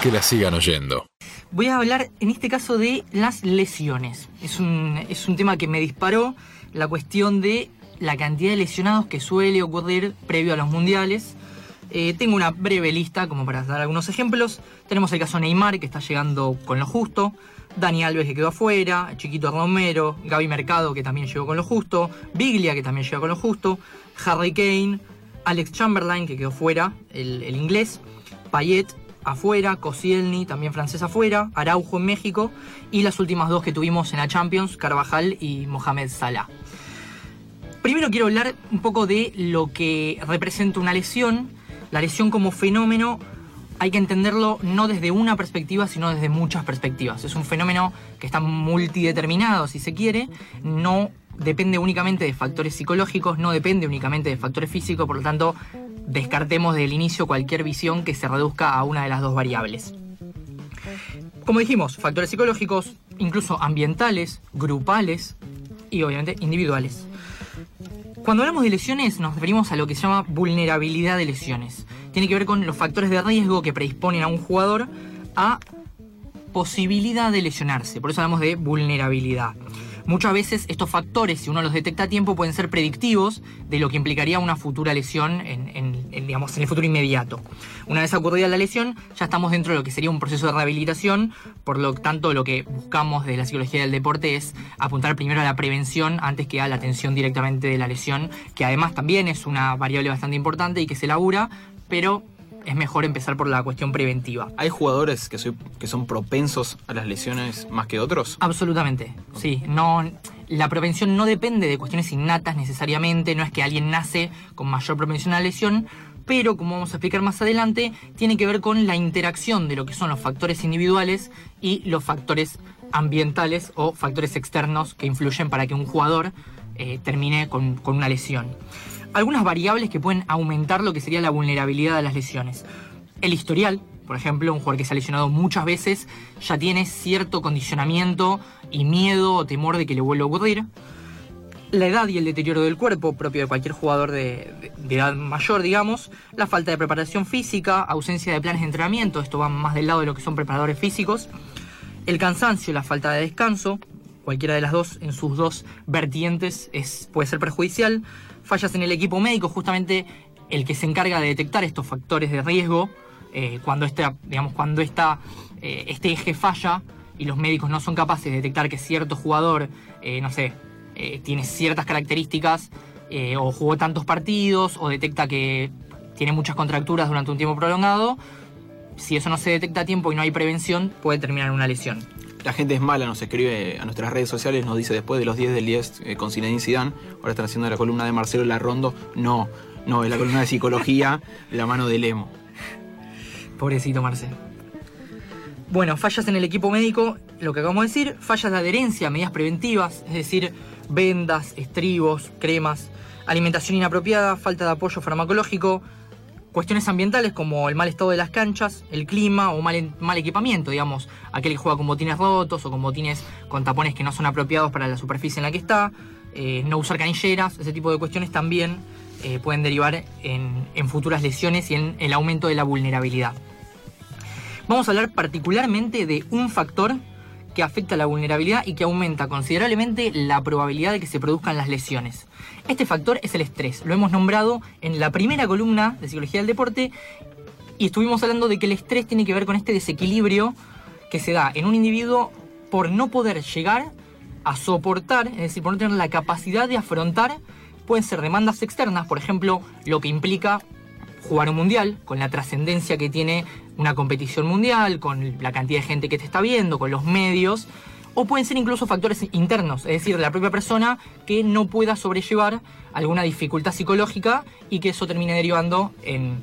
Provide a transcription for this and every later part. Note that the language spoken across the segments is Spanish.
Que la sigan oyendo. Voy a hablar en este caso de las lesiones. Es un, es un tema que me disparó la cuestión de la cantidad de lesionados que suele ocurrir previo a los mundiales. Eh, tengo una breve lista como para dar algunos ejemplos. Tenemos el caso Neymar que está llegando con lo justo. Dani Alves que quedó afuera, Chiquito Romero, Gaby Mercado que también llegó con lo justo, Biglia que también llegó con lo justo, Harry Kane, Alex Chamberlain que quedó fuera, el, el inglés, Payet afuera, Koscielny también francés afuera, Araujo en México y las últimas dos que tuvimos en la Champions, Carvajal y Mohamed Salah. Primero quiero hablar un poco de lo que representa una lesión. La lesión como fenómeno hay que entenderlo no desde una perspectiva, sino desde muchas perspectivas. Es un fenómeno que está multideterminado, si se quiere, no depende únicamente de factores psicológicos, no depende únicamente de factores físicos, por lo tanto, descartemos desde el inicio cualquier visión que se reduzca a una de las dos variables. Como dijimos, factores psicológicos, incluso ambientales, grupales y obviamente individuales. Cuando hablamos de lesiones nos referimos a lo que se llama vulnerabilidad de lesiones. Tiene que ver con los factores de riesgo que predisponen a un jugador a posibilidad de lesionarse. Por eso hablamos de vulnerabilidad. Muchas veces estos factores, si uno los detecta a tiempo, pueden ser predictivos de lo que implicaría una futura lesión en, digamos, en el futuro inmediato. Una vez ocurrida la lesión, ya estamos dentro de lo que sería un proceso de rehabilitación, por lo tanto lo que buscamos de la psicología del deporte es apuntar primero a la prevención antes que a la atención directamente de la lesión, que además también es una variable bastante importante y que se labura, pero es mejor empezar por la cuestión preventiva. ¿Hay jugadores que, que son propensos a las lesiones más que otros? Absolutamente, sí. No, la prevención no depende de cuestiones innatas necesariamente, no es que alguien nace con mayor propensión a la lesión, pero como vamos a explicar más adelante, tiene que ver con la interacción de lo que son los factores individuales y los factores ambientales o factores externos que influyen para que un jugador eh, termine con, con una lesión algunas variables que pueden aumentar lo que sería la vulnerabilidad de las lesiones. El historial, por ejemplo, un jugador que se ha lesionado muchas veces ya tiene cierto condicionamiento y miedo o temor de que le vuelva a ocurrir. La edad y el deterioro del cuerpo, propio de cualquier jugador de, edad mayor, digamos. La falta de preparación física, ausencia de planes de entrenamiento, esto va más del lado de lo que son preparadores físicos. El cansancio, la falta de descanso, cualquiera de las dos en sus dos vertientes es, puede ser perjudicial fallas en el equipo médico, justamente el que se encarga de detectar estos factores de riesgo, eh, cuando, este, digamos, cuando esta, eh, este eje falla y los médicos no son capaces de detectar que cierto jugador, eh, no sé, tiene ciertas características, o jugó tantos partidos, o detecta que tiene muchas contracturas durante un tiempo prolongado, si eso no se detecta a tiempo y no hay prevención, puede terminar en una lesión la gente es mala, nos escribe a nuestras redes sociales, nos dice después de los 10 del 10 eh, con Zinedine Zidane, ahora están haciendo la columna de Marcelo Larrondo, no, no, es la columna de psicología, la mano de Lemo. Pobrecito Marcelo. Bueno, fallas en el equipo médico, lo que acabamos de decir, fallas de adherencia a medidas preventivas, es decir, vendas, estribos, cremas, alimentación inapropiada, falta de apoyo farmacológico, Cuestiones ambientales como el mal estado de las canchas, el clima o mal, mal equipamiento, digamos, aquel que juega con botines rotos o con botines con tapones que no son apropiados para la superficie en la que está, eh, no usar canilleras, ese tipo de cuestiones también eh, pueden derivar en, en futuras lesiones y en el aumento de la vulnerabilidad. Vamos a hablar particularmente de un factor que afecta la vulnerabilidad y que aumenta considerablemente la probabilidad de que se produzcan las lesiones. Este factor es el estrés. Lo hemos nombrado en la primera columna de Psicología del Deporte y estuvimos hablando de que el estrés tiene que ver con este desequilibrio que se da en un individuo por no poder llegar a soportar, es decir, por no tener la capacidad de afrontar, pueden ser demandas externas, por ejemplo, lo que implica jugar un mundial, con la trascendencia que tiene una competición mundial, con la cantidad de gente que te está viendo, con los medios, o pueden ser incluso factores internos, es decir, la propia persona que no pueda sobrellevar alguna dificultad psicológica y que eso termine derivando en,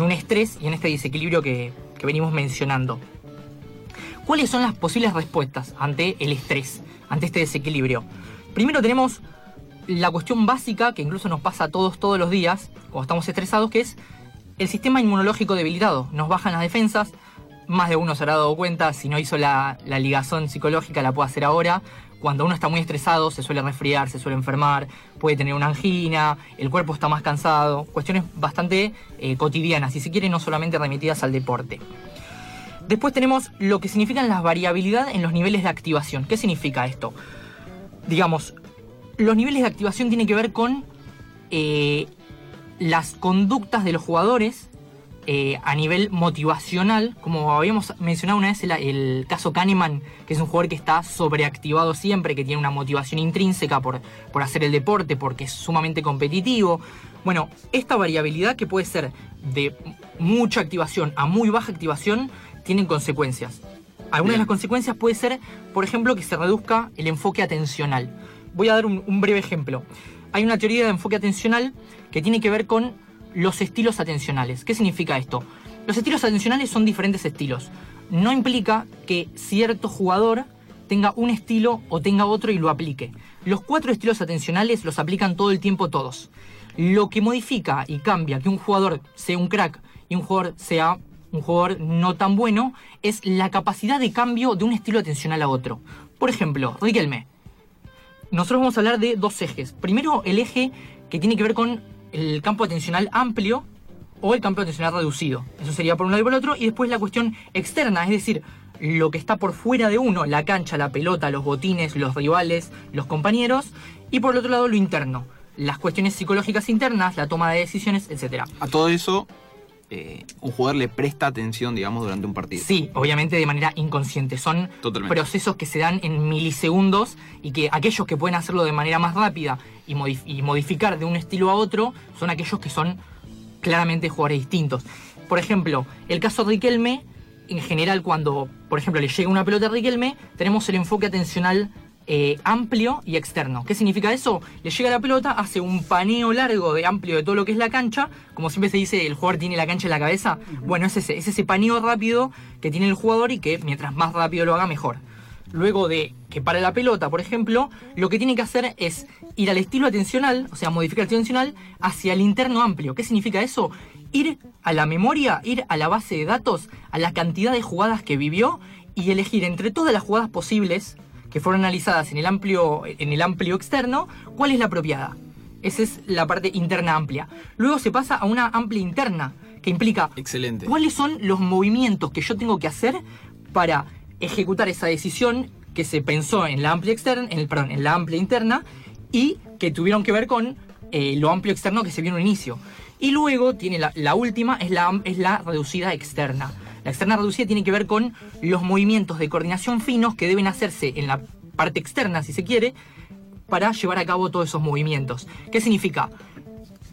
un estrés y en este desequilibrio que, que venimos mencionando. ¿Cuáles son las posibles respuestas ante el estrés, ante este desequilibrio? Primero tenemos la cuestión básica que incluso nos pasa a todos todos los días cuando estamos estresados, que es el sistema inmunológico debilitado. Nos bajan las defensas, más de uno se habrá dado cuenta, si no hizo la, ligazón psicológica la puede hacer ahora. Cuando uno está muy estresado se suele resfriar, se suele enfermar, puede tener una angina, el cuerpo está más cansado, cuestiones bastante eh, cotidianas, si se quiere, no solamente remitidas al deporte. Después tenemos lo que significan la variabilidad en los niveles de activación. ¿Qué significa esto? Digamos, los niveles de activación tienen que ver con eh, las conductas de los jugadores eh, a nivel motivacional, como habíamos mencionado una vez el, el, caso Kahneman, que es un jugador que está sobreactivado siempre, que tiene una motivación intrínseca por, por hacer el deporte, porque es sumamente competitivo. Bueno, esta variabilidad que puede ser de mucha activación a muy baja activación, tienen consecuencias. Algunas de las consecuencias puede ser, por ejemplo, que se reduzca el enfoque atencional. Voy a dar un, un breve ejemplo. Hay una teoría de enfoque atencional que tiene que ver con los estilos atencionales. ¿Qué significa esto? Los estilos atencionales son diferentes estilos. No implica que cierto jugador tenga un estilo o tenga otro y lo aplique. Los cuatro estilos atencionales los aplican todo el tiempo todos. Lo que modifica y cambia que un jugador sea un crack y un jugador sea un jugador no tan bueno es la capacidad de cambio de un estilo atencional a otro. Por ejemplo, Riquelme. Nosotros vamos a hablar de dos ejes. Primero, el eje que tiene que ver con el campo atencional amplio o el campo atencional reducido. Eso sería por un lado y por el otro. Y después la cuestión externa, es decir, lo que está por fuera de uno, la cancha, la pelota, los botines, los rivales, los compañeros. Y por el otro lado lo interno, las cuestiones psicológicas internas, la toma de decisiones, etc. A todo eso, eh, un jugador le presta atención, digamos, durante un partido. Sí, obviamente de manera inconsciente. Son Totalmente. procesos que se dan en milisegundos y que aquellos que pueden hacerlo de manera más rápida y, modif- y modificar de un estilo a otro son aquellos que son claramente jugadores distintos. Por ejemplo, el caso de Riquelme, en general cuando, por ejemplo, le llega una pelota a Riquelme, tenemos el enfoque atencional eh, amplio y externo. ¿Qué significa eso? Le llega la pelota, hace un paneo largo de amplio de todo lo que es la cancha, como siempre se dice, el jugador tiene la cancha en la cabeza. Bueno, es ese, es ese paneo rápido que tiene el jugador y que mientras más rápido lo haga, mejor. Luego de que para la pelota, por ejemplo, lo que tiene que hacer es ir al estilo atencional, o sea, modificar el estilo atencional, hacia el interno amplio. ¿Qué significa eso? Ir a la memoria, ir a la base de datos, a la cantidad de jugadas que vivió y elegir entre todas las jugadas posibles que fueron analizadas en el amplio, en el amplio externo, cuál es la apropiada. Esa es la parte interna amplia. Luego se pasa a una amplia interna, que implica Excelente. ¿Cuáles son los movimientos que yo tengo que hacer para ejecutar esa decisión que se pensó en la amplia externa, en el, perdón, en la amplia interna y que tuvieron que ver con eh, lo amplio externo que se vio en un inicio? Y luego tiene la, la última, es la, es la reducida externa. La externa reducida tiene que ver con los movimientos de coordinación finos que deben hacerse en la parte externa, si se quiere, para llevar a cabo todos esos movimientos. ¿Qué significa?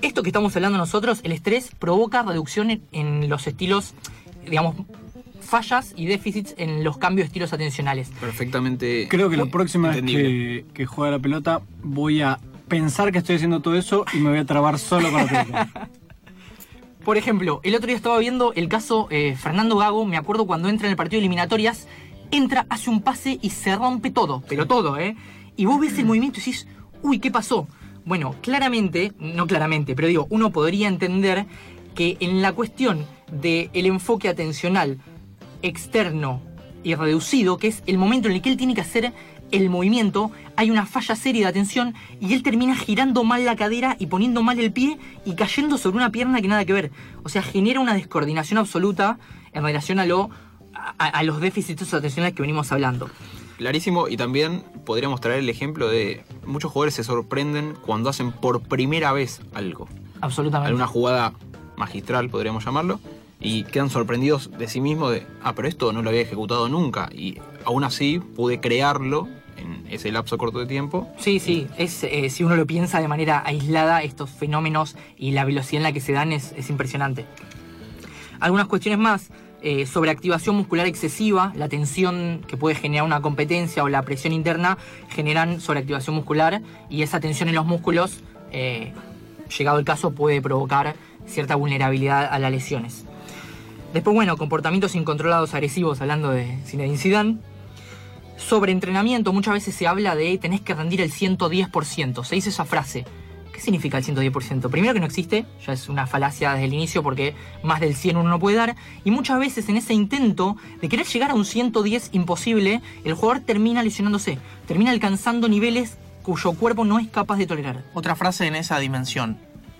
Esto que estamos hablando nosotros, el estrés provoca reducción en, en los estilos, digamos, fallas y déficits en los cambios de estilos atencionales. Perfectamente. Creo que la próxima vez que, que juegue la pelota voy a pensar que estoy haciendo todo eso y me voy a trabar solo con la pelota. Por ejemplo, el otro día estaba viendo el caso eh, Fernando Gago, me acuerdo cuando entra en el partido de eliminatorias, entra, hace un pase y se rompe todo, pero todo, ¿eh? Y vos ves el movimiento y decís, uy, ¿qué pasó? Bueno, claramente, no claramente, pero digo, uno podría entender que en la cuestión del enfoque atencional externo y reducido, que es el momento en el que él tiene que hacer el movimiento, hay una falla seria de atención y él termina girando mal la cadera y poniendo mal el pie y cayendo sobre una pierna que nada que ver. O sea, genera una descoordinación absoluta en relación a, lo, a, a los déficits atencionales que venimos hablando. Clarísimo, y también podríamos traer el ejemplo de muchos jugadores se sorprenden cuando hacen por primera vez algo. Absolutamente. Alguna jugada magistral, podríamos llamarlo, y quedan sorprendidos de sí mismos de, ah, pero esto no lo había ejecutado nunca, y aún así pude crearlo en ese lapso corto de tiempo. Sí, sí, es, eh, si uno lo piensa de manera aislada, estos fenómenos y la velocidad en la que se dan es, es impresionante. Algunas cuestiones más, eh, sobre activación muscular excesiva, la tensión que puede generar una competencia o la presión interna generan sobreactivación muscular y esa tensión en los músculos, eh, llegado el caso, puede provocar cierta vulnerabilidad a las lesiones. Después, bueno, comportamientos incontrolados agresivos, hablando de Zinedine Zidane. Sobre entrenamiento, muchas veces se habla de tenés que rendir el 110%. Se dice esa frase. ¿Qué significa el 110%? Primero que no existe, ya es una falacia desde el inicio porque más del 100 uno no puede dar. Y muchas veces en ese intento de querer llegar a un 110 imposible, el jugador termina lesionándose. Termina alcanzando niveles cuyo cuerpo no es capaz de tolerar. Otra frase en esa dimensión.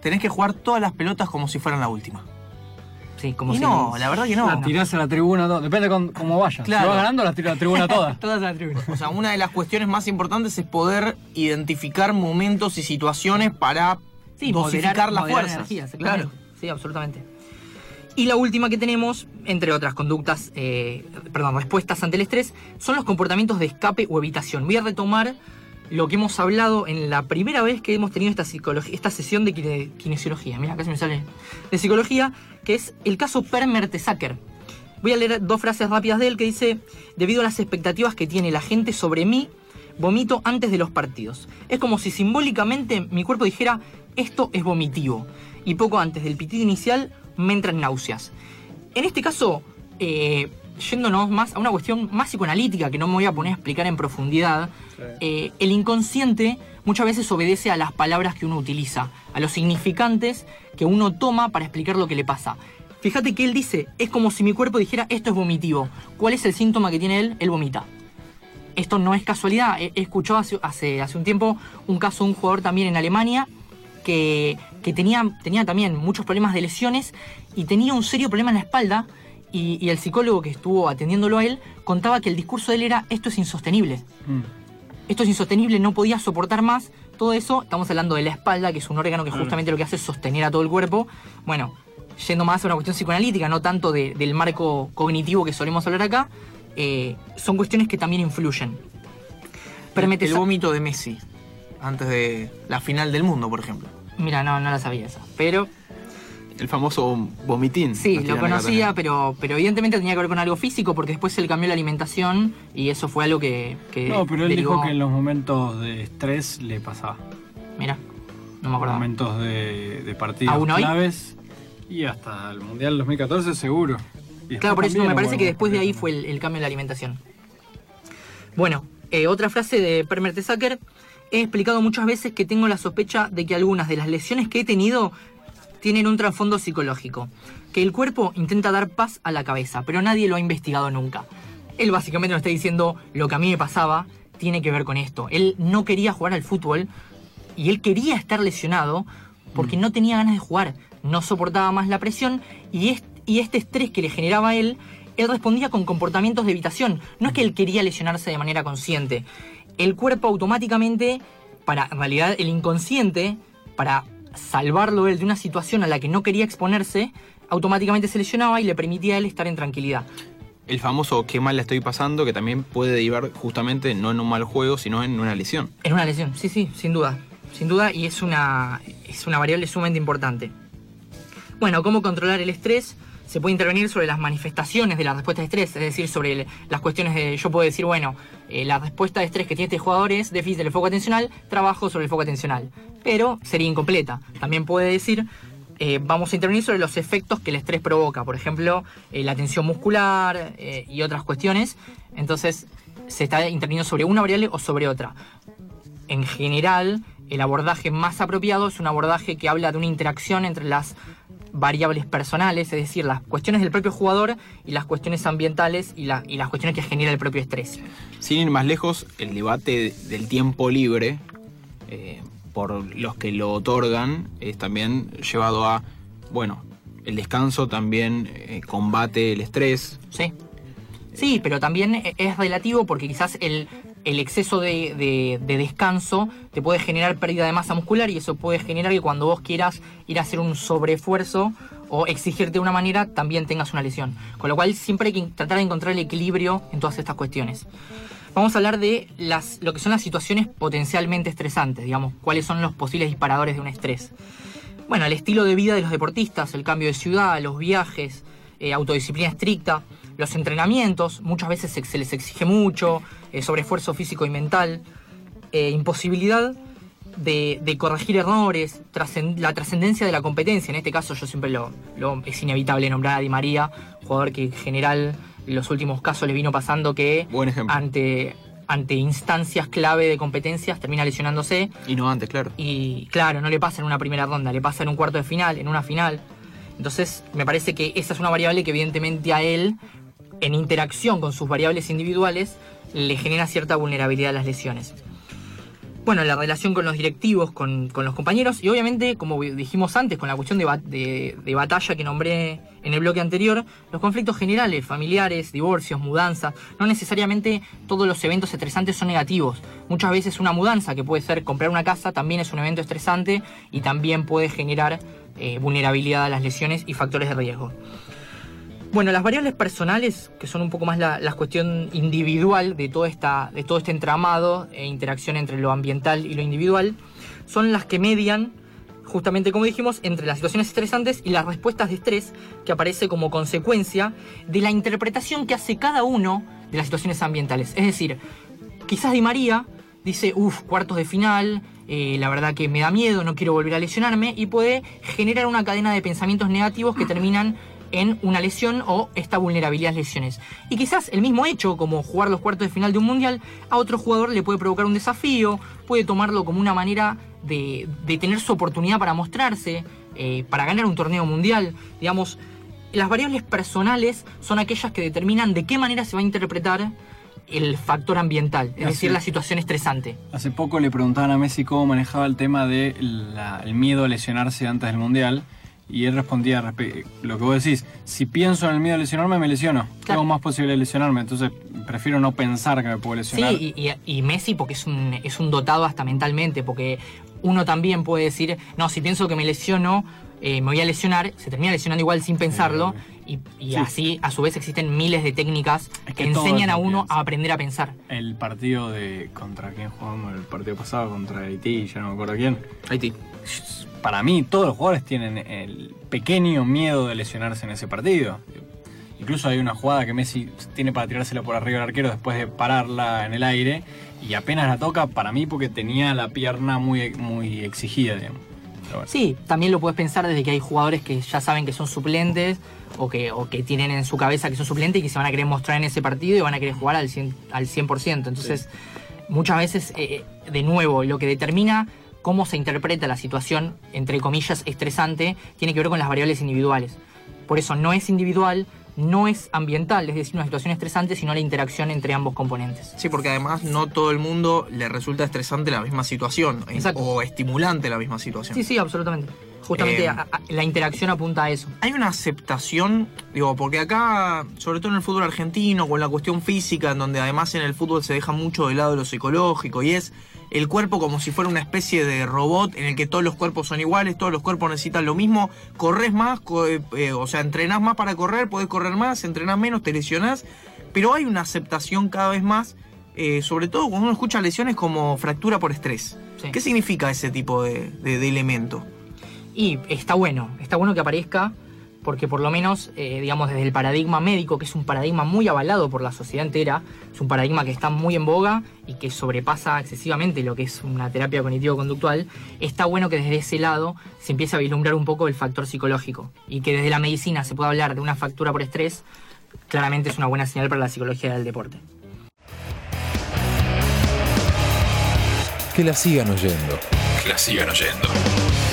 Tenés que jugar todas las pelotas como si fueran la última. Sí, como y si- no, la verdad que no. La tirás a la tribuna, todo. depende con, cómo vaya. Claro. Si va ganando, la tiro a la tribuna toda. Todas a la tribuna. O sea, una de las cuestiones más importantes es poder identificar momentos y situaciones para Sí, dosificar moderar- las moderar fuerzas. energías, claro. Sí, absolutamente. Y la última que tenemos, entre otras conductas, eh, perdón, respuestas ante el estrés, son los comportamientos de escape o evitación. Voy a retomar lo que hemos hablado en la primera vez que hemos tenido esta, esta sesión de kine- kinesiología. Mira, casi me sale. De psicología, que es el caso Per Mertesacker. Voy a leer dos frases rápidas de él que dice, debido a las expectativas que tiene la gente sobre mí, vomito antes de los partidos. Es como si simbólicamente mi cuerpo dijera, esto es vomitivo. Y poco antes del pitido inicial me entran náuseas. En este caso, eh, yéndonos más a una cuestión más psicoanalítica que no me voy a poner a explicar en profundidad, eh, el inconsciente muchas veces obedece a las palabras que uno utiliza, a los significantes que uno toma para explicar lo que le pasa. Fíjate que él dice, es como si mi cuerpo dijera, esto es vomitivo. ¿Cuál es el síntoma que tiene él? Él vomita. Esto no es casualidad. He he escuchado hace, hace, hace un tiempo un caso de un jugador también en Alemania que, que tenía, tenía también muchos problemas de lesiones y tenía un serio problema en la espalda. Y, y el psicólogo que estuvo atendiéndolo a él contaba que el discurso de él era: esto es insostenible. Mm. Esto es insostenible, no podía soportar más. Todo eso, estamos hablando de la espalda, que es un órgano que Claro. justamente lo que hace es sostener a todo el cuerpo. Bueno, yendo más a una cuestión psicoanalítica, no tanto de- del marco cognitivo que solemos hablar acá, eh, son cuestiones que también influyen. Permite el vómito de Messi antes de la final del mundo, por ejemplo. Mira, no, no la sabía esa. Pero El famoso vomitín. sí, lo conocía, pero, pero evidentemente tenía que ver con algo físico porque después él cambió la alimentación y eso fue algo que. que No, pero él derivó- dijo que en los momentos de estrés le pasaba. Mira, no me acordaba. Momentos de, de partidos ¿Aún hoy? claves. Y hasta el Mundial 2014 seguro. Y Claro, por eso me parece que después de ahí fue el, el cambio en la alimentación. Bueno, eh, otra frase de Per Mertesacker. He explicado muchas veces que tengo la sospecha de que algunas de las lesiones que he tenido tienen un trasfondo psicológico. Que el cuerpo intenta dar paz a la cabeza, pero nadie lo ha investigado nunca. Él básicamente nos está diciendo lo que a mí me pasaba tiene que ver con esto. Él no quería jugar al fútbol y él quería estar lesionado porque no tenía ganas de jugar, no soportaba más la presión y, est- y este estrés que le generaba a él, él respondía con comportamientos de evitación. No es que él quería lesionarse de manera consciente. El cuerpo automáticamente, para, en realidad el inconsciente, para salvarlo él de una situación a la que no quería exponerse, automáticamente se lesionaba y le permitía a él estar en tranquilidad. El famoso qué mal la estoy pasando, que también puede derivar justamente no en un mal juego, sino en una lesión. Es una lesión, sí, sí, sin duda. Sin duda, y es una, es una variable sumamente importante. Bueno, ¿cómo controlar el estrés? Se puede intervenir sobre las manifestaciones de la respuesta de estrés, es decir, sobre las cuestiones de. Yo puedo decir, bueno, eh, la respuesta de estrés que tiene este jugador es déficit del foco atencional, trabajo sobre el foco atencional. Pero sería incompleta. También puede decir, eh, vamos a intervenir sobre los efectos que el estrés provoca, por ejemplo, eh, la tensión muscular eh, y otras cuestiones. Entonces, se está interviniendo sobre una variable o sobre otra en general, el abordaje más apropiado es un abordaje que habla de una interacción entre las variables personales, es decir, las cuestiones del propio jugador y las cuestiones ambientales y, la- y las cuestiones que genera el propio estrés. Sin ir más lejos, el debate del tiempo libre, eh, por los que lo otorgan, es también llevado a, bueno, el descanso también eh, combate el estrés. Sí. Sí, pero también e- es relativo porque quizás el, el exceso de, de- de descanso te puede generar pérdida de masa muscular y eso puede generar que cuando vos quieras ir a hacer un sobreesfuerzo o exigirte de una manera, también tengas una lesión. Con lo cual siempre hay que tratar de encontrar el equilibrio en todas estas cuestiones. Vamos a hablar de las, lo que son las situaciones potencialmente estresantes, digamos, cuáles son los posibles disparadores de un estrés. Bueno, el estilo de vida de los deportistas, el cambio de ciudad, los viajes, eh, autodisciplina estricta, los entrenamientos, muchas veces se, les exige mucho, eh, sobreesfuerzo físico y mental, eh, imposibilidad de, de corregir errores, trascend- la trascendencia de la competencia. En este caso, yo siempre lo, lo- es inevitable nombrar a Di María, jugador que en general en los últimos casos le vino pasando que Buen ejemplo. ante, ante instancias clave de competencias termina lesionándose. Y no antes, claro. Y claro, no le pasa en una primera ronda, le pasa en un cuarto de final, en una final. Entonces, me parece que esa es una variable que evidentemente a él, en interacción con sus variables individuales, le genera cierta vulnerabilidad a las lesiones. bueno, la relación con los directivos, con, con los compañeros y obviamente, como dijimos antes, con la cuestión de, de batalla que nombré en el bloque anterior, los conflictos generales, familiares, divorcios, mudanzas, no necesariamente todos los eventos estresantes son negativos. Muchas veces una mudanza, que puede ser comprar una casa, también es un evento estresante y también puede generar eh, vulnerabilidad a las lesiones y factores de riesgo. Bueno, las variables personales, que son un poco más la, cuestión individual de, toda esta, de todo este entramado e interacción entre lo ambiental y lo individual, son las que median, justamente como dijimos, entre las situaciones estresantes y las respuestas de estrés que aparece como consecuencia de la interpretación que hace cada uno de las situaciones ambientales. Es decir, quizás Di María dice, uff, cuartos de final, eh, la verdad que me da miedo, no quiero volver a lesionarme, y puede generar una cadena de pensamientos negativos que terminan en una lesión o esta vulnerabilidad a las lesiones. Y quizás el mismo hecho, como jugar los cuartos de final de un mundial, a otro jugador le puede provocar un desafío, puede tomarlo como una manera de, de tener su oportunidad para mostrarse, eh, para ganar un torneo mundial. Digamos, las variables personales son aquellas que determinan de qué manera se va a interpretar el factor ambiental, es Así decir, la situación estresante. Hace poco le preguntaban a Messi cómo manejaba el tema de la- el miedo a lesionarse antes del Mundial. Y él respondía lo que vos decís, si pienso en el miedo a lesionarme, me lesiono. Claro. Tengo más posible de lesionarme, entonces prefiero no pensar que me puedo lesionar. Sí, y, y- y Messi porque es un, es un dotado hasta mentalmente, porque uno también puede decir, no, si pienso que me lesiono, eh, me voy a lesionar, se termina lesionando igual sin pensarlo, y, y Sí. así a su vez existen miles de técnicas Es que, enseñan a uno a aprender a pensar. El partido de contra quién jugamos el partido pasado contra Haití, ya no me acuerdo quién. Haití. Para mí todos los jugadores tienen el pequeño miedo de lesionarse en ese partido. Incluso hay una jugada que Messi tiene para tirársela por arriba del arquero después de pararla en el aire y apenas la toca para mí porque tenía la pierna muy, muy exigida, digamos. Bueno. Sí, también lo puedes pensar desde que hay jugadores que ya saben que son suplentes o que, o que tienen en su cabeza que son suplentes y que se van a querer mostrar en ese partido y van a querer jugar al 100%. Al 100%. Entonces, muchas veces, eh, de nuevo, lo que determina cómo se interpreta la situación, entre comillas, estresante, tiene que ver con las variables individuales. Por eso no es individual, no es ambiental, es decir, una situación estresante, sino la interacción entre ambos componentes. Sí, porque además no todo el mundo le resulta estresante la misma situación eh, Exacto. o estimulante la misma situación. Sí, sí, absolutamente. Justamente Eh, a- a- la interacción apunta a eso. Hay una aceptación, digo, porque acá, sobre todo en el fútbol argentino, con la cuestión física, en donde además en el fútbol se deja mucho de lado lo psicológico, y es el cuerpo como si fuera una especie de robot en el que todos los cuerpos son iguales, todos los cuerpos necesitan lo mismo, corres más, co- eh, eh, o sea, entrenás más para correr, podés correr más, entrenás menos, te lesionás, pero hay una aceptación cada vez más, eh, sobre todo cuando uno escucha lesiones como fractura por estrés. Sí. ¿Qué significa ese tipo de, de- de elemento? Y está bueno, está bueno que aparezca, porque por lo menos, eh, digamos, desde el paradigma médico, que es un paradigma muy avalado por la sociedad entera, es un paradigma que está muy en boga y que sobrepasa excesivamente lo que es una terapia cognitivo-conductual, está bueno que desde ese lado se empiece a vislumbrar un poco el factor psicológico y que desde la medicina se pueda hablar de una factura por estrés, claramente es una buena señal para la psicología del deporte. Que la sigan oyendo. Que la sigan oyendo.